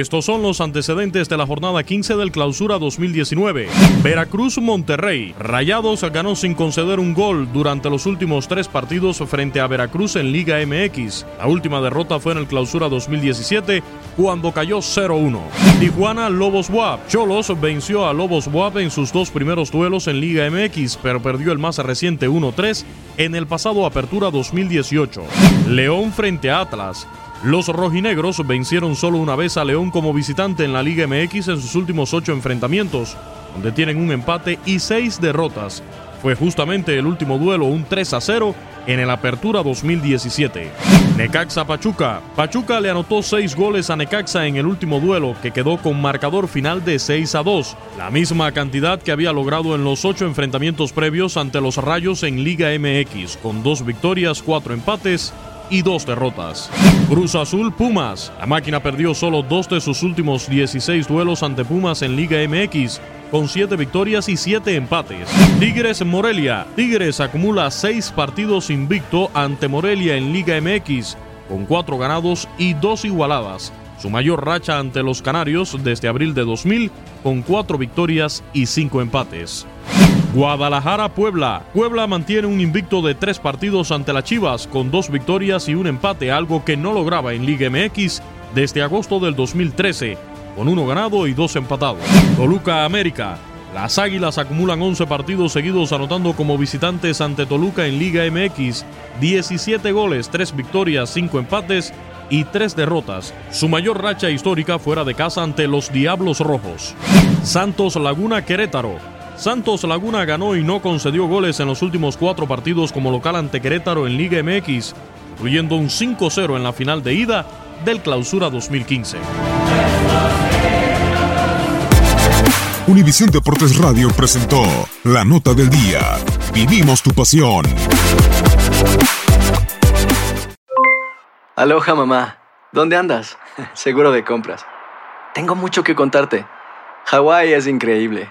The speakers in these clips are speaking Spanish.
Estos son los antecedentes de la jornada 15 del Clausura 2019. Veracruz Monterrey. Rayados ganó sin conceder un gol durante los últimos tres partidos frente a Veracruz en Liga MX. La última derrota fue en el Clausura 2017 cuando cayó 0-1. Tijuana Lobos Buap. Cholos venció a Lobos Buap en sus dos primeros duelos en Liga MX, pero perdió el más reciente 1-3 en el pasado Apertura 2018. León frente a Atlas. Los rojinegros vencieron solo una vez a León como visitante en la Liga MX en sus últimos ocho enfrentamientos, donde tienen un empate y seis derrotas. Fue justamente el último duelo un 3 a 0 en el Apertura 2017. Necaxa Pachuca. Pachuca le anotó seis goles a Necaxa en el último duelo, que quedó con marcador final de 6 a 2, la misma cantidad que había logrado en los ocho enfrentamientos previos ante los Rayos en Liga MX, con dos victorias, cuatro empates y dos derrotas. Cruz Azul Pumas. La máquina perdió solo dos de sus últimos 16 duelos ante Pumas en Liga MX, con 7 victorias y 7 empates. Tigres Morelia. Tigres acumula 6 partidos invicto ante Morelia en Liga MX, con 4 ganados y 2 igualadas. Su mayor racha ante los Canarios desde abril de 2000, con 4 victorias y 5 empates. Guadalajara Puebla. Puebla mantiene un invicto de tres partidos ante las Chivas con dos victorias y un empate, algo que no lograba en Liga MX desde agosto del 2013, con uno ganado y dos empatados. Toluca América. Las Águilas acumulan 11 partidos seguidos anotando como visitantes ante Toluca en Liga MX, 17 goles, 3 victorias, 5 empates y 3 derrotas. Su mayor racha histórica fuera de casa ante los Diablos Rojos. Santos Laguna Querétaro. Santos Laguna ganó y no concedió goles en los últimos cuatro partidos como local ante Querétaro en Liga MX, incluyendo un 5-0 en la final de ida del Clausura 2015. Univisión Deportes Radio presentó La Nota del Día. Vivimos tu pasión. Aloha mamá. ¿Dónde andas? Seguro de compras. Tengo mucho que contarte. Hawái es increíble.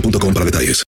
boostmobile.com para detalles.